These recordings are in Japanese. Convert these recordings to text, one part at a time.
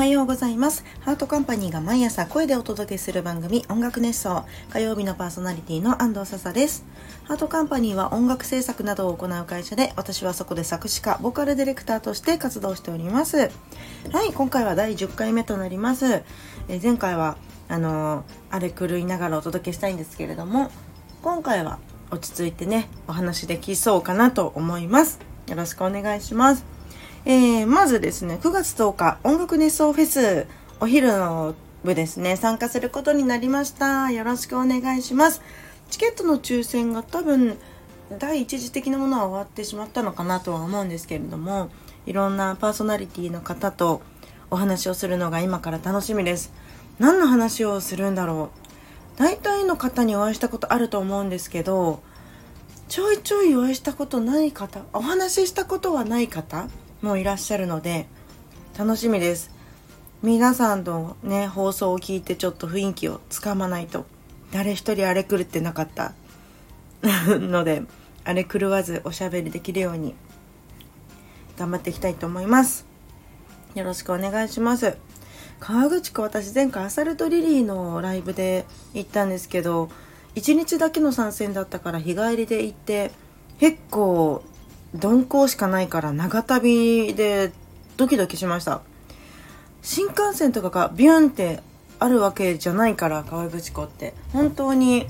はようございます。ハートカンパニーが毎朝声でお届けする番組音楽熱奏火曜日のパーソナリティの安藤笹です。ハートカンパニーは音楽制作などを行う会社で私はそこで作詞家ボーカルディレクターとして活動しております。はい今回は第10回目となります。え前回はあのー、あれ狂いながらお届けしたいんですけれども今回は落ち着いてねお話できそうかなと思います。よろしくお願いします。えー、まずですね9月10日音楽熱奏フェスお昼の部ですね参加することになりました。よろしくお願いします。チケットの抽選が多分第一次的なものは終わってしまったのかなとは思うんですけれどもいろんなパーソナリティの方とお話をするのが今から楽しみです。何の話をするんだろう。大体の方にお会いしたことあると思うんですけどちょいちょいお会いしたことない方お話ししたことはない方もいらっしゃるので楽しみです。皆さんとね放送を聞いてちょっと雰囲気をつかまないと誰一人あれ狂ってなかった。のであれ狂わずおしゃべりできるように頑張っていきたいと思います。よろしくお願いします。川口湖私前回アサルトリリーのライブで行ったんですけど1日だけの参戦だったから日帰りで行って結構鈍行しかないから長旅でドキドキしました。新幹線とかがビュンってあるわけじゃないから河口湖って。本当に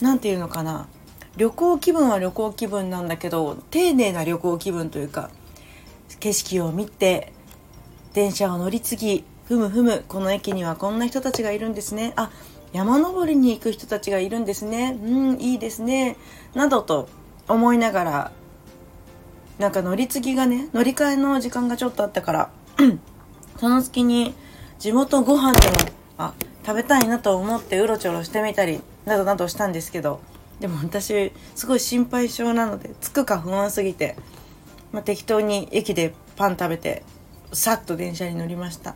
何て言うのかな。旅行気分は旅行気分なんだけど丁寧な旅行気分というか景色を見て電車を乗り継ぎふむふむこの駅にはこんな人たちがいるんですね。あ山登りに行く人たちがいるんですね。うんいいですね。などと思いながらなんか乗り継ぎがね乗り換えの時間がちょっとあったから その隙に地元ご飯でもあ食べたいなと思ってうろちょろしてみたりなどなどしたんですけどでも私すごい心配性なので着くか不安すぎて、まあ、適当に駅でパン食べてさっと電車に乗りました。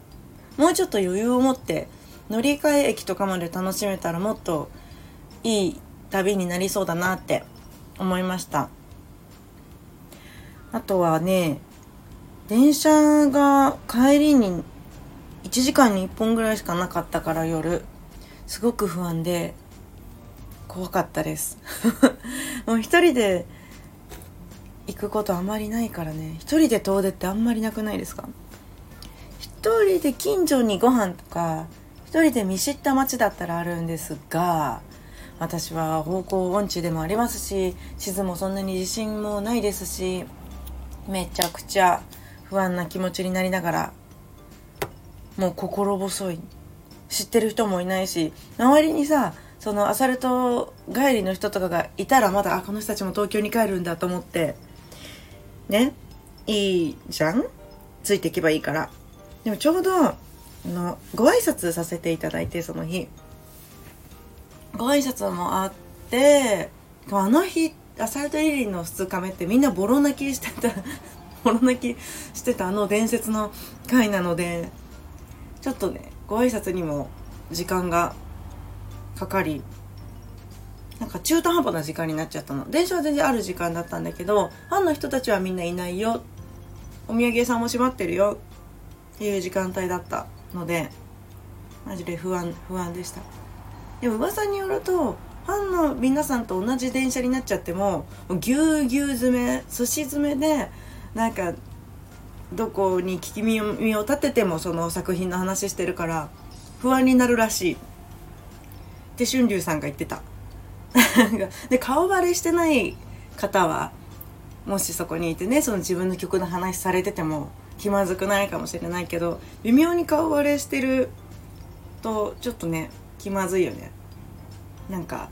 もうちょっと余裕を持って乗り換え駅とかまで楽しめたらもっといい旅になりそうだなって思いました。あとはね電車が帰りに1時間に1本ぐらいしかなかったから夜すごく不安で怖かったです。もう一人で行くことあまりないからね。一人で遠出ってあんまりなくないですか？一人で近所にご飯とか一人で見知った街だったらあるんですが私は方向音痴でもありますし地図もそんなに自信もないですしめちゃくちゃ不安な気持ちになりながらもう心細い。知ってる人もいないし周りにさそのアサルト帰りの人とかがいたらまだあこの人たちも東京に帰るんだと思ってねいいじゃん？ついていけばいいから。でもちょうどあのご挨拶させていただいてその日。ご挨拶もあってあの日アサルトリリーの2日目ってみんなボロ泣きしてた。ボロ泣きしてたあの伝説の回なのでちょっとねご挨拶にも時間がかかりなんか中途半端な時間になっちゃったの。電車は全然ある時間だったんだけどファンの人たちはみんないないよ。お土産屋さんも閉まってるよ。っていう時間帯だったのでマジで不安不安でした。でも噂によるとファンの皆さんと同じ電車になっちゃってもぎゅうぎゅう詰めすし詰めでなんかどこに聞き耳を立ててもその作品の話してるから不安になるらしい。って春龍さんが言ってた。で顔バレしてない方はもしそこにいてねその自分の曲の話されてても気まずくないかもしれないけど微妙に顔バレしてるとちょっとね気まずいよね。なんか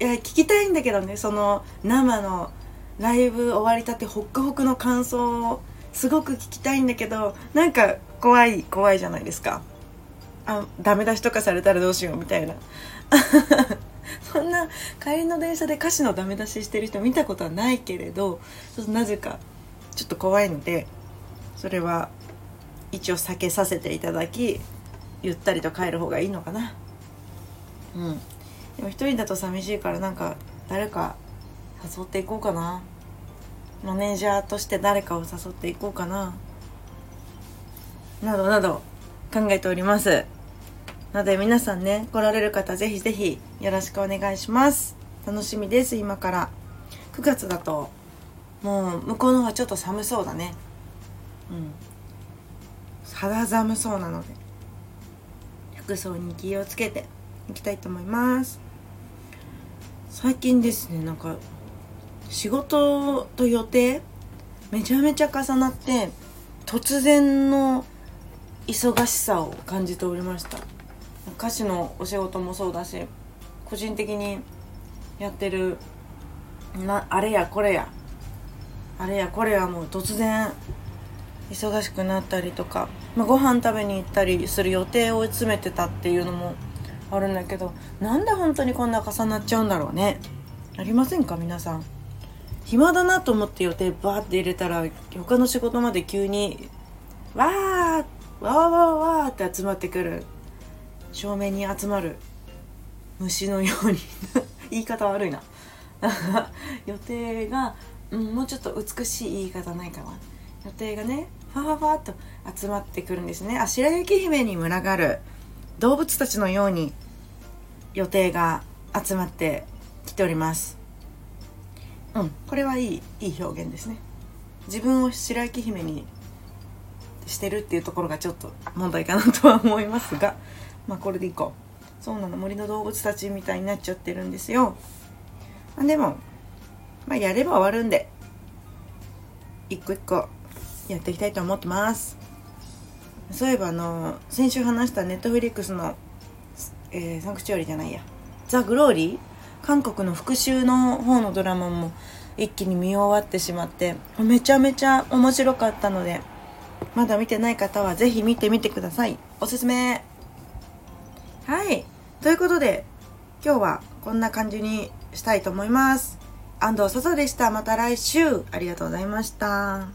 いや聞きたいんだけどねその生のライブ終わりたてホックホクの感想をすごく聞きたいんだけどなんか怖い怖いじゃないですか。あダメ出しとかされたらどうしようみたいな。そんな帰りの電車で歌詞のダメ出ししてる人見たことはないけれどちょっとなぜかちょっと怖いのでそれは一応避けさせていただきゆったりと帰る方がいいのかな。うん。でも一人だと寂しいからなんか誰か誘っていこうかな。マネージャーとして誰かを誘っていこうかな。などなど考えております。なので皆さんね来られる方ぜひぜひよろしくお願いします。楽しみです今から。9月だともう向こうの方がちょっと寒そうだね。うん。肌寒そうなので。服装に気をつけて。いきたいと思います。最近ですねなんか仕事と予定めちゃめちゃ重なって突然の忙しさを感じておりました。歌手のお仕事もそうだし個人的にやってるなあれやこれやあれやこれやもう突然忙しくなったりとか、まあ、ご飯食べに行ったりする予定を詰めてたっていうのもあるんだけどなんで本当にこんな重なっちゃうんだろうね？ありませんか？皆さん。暇だなと思って予定バーって入れたら他の仕事まで急にわーわーわーわーって集まってくる。正面に集まる。虫のように。言い方悪いな。予定が、うん、もうちょっと美しい言い方ないかな。予定がねファファファっと集まってくるんですね。あ白雪姫に群がる。動物たちのように予定が集まってきております。うん。これはいいいい表現ですね。自分を白雪姫にしてるっていうところがちょっと問題かなとは思いますが まあこれでいこう。そうなの森の動物たちみたいになっちゃってるんですよ。でもまあやれば終わるんで一個一個やっていきたいと思ってます。そういえばあの先週話したネットフリックスの、えー、サンクチュアリじゃないや。ザ・グローリー？韓国の復讐の方のドラマも一気に見終わってしまってめちゃめちゃ面白かったのでまだ見てない方はぜひ見てみてください。おすすめ。はい。ということで今日はこんな感じにしたいと思います。安藤笹でした。また来週。ありがとうございました。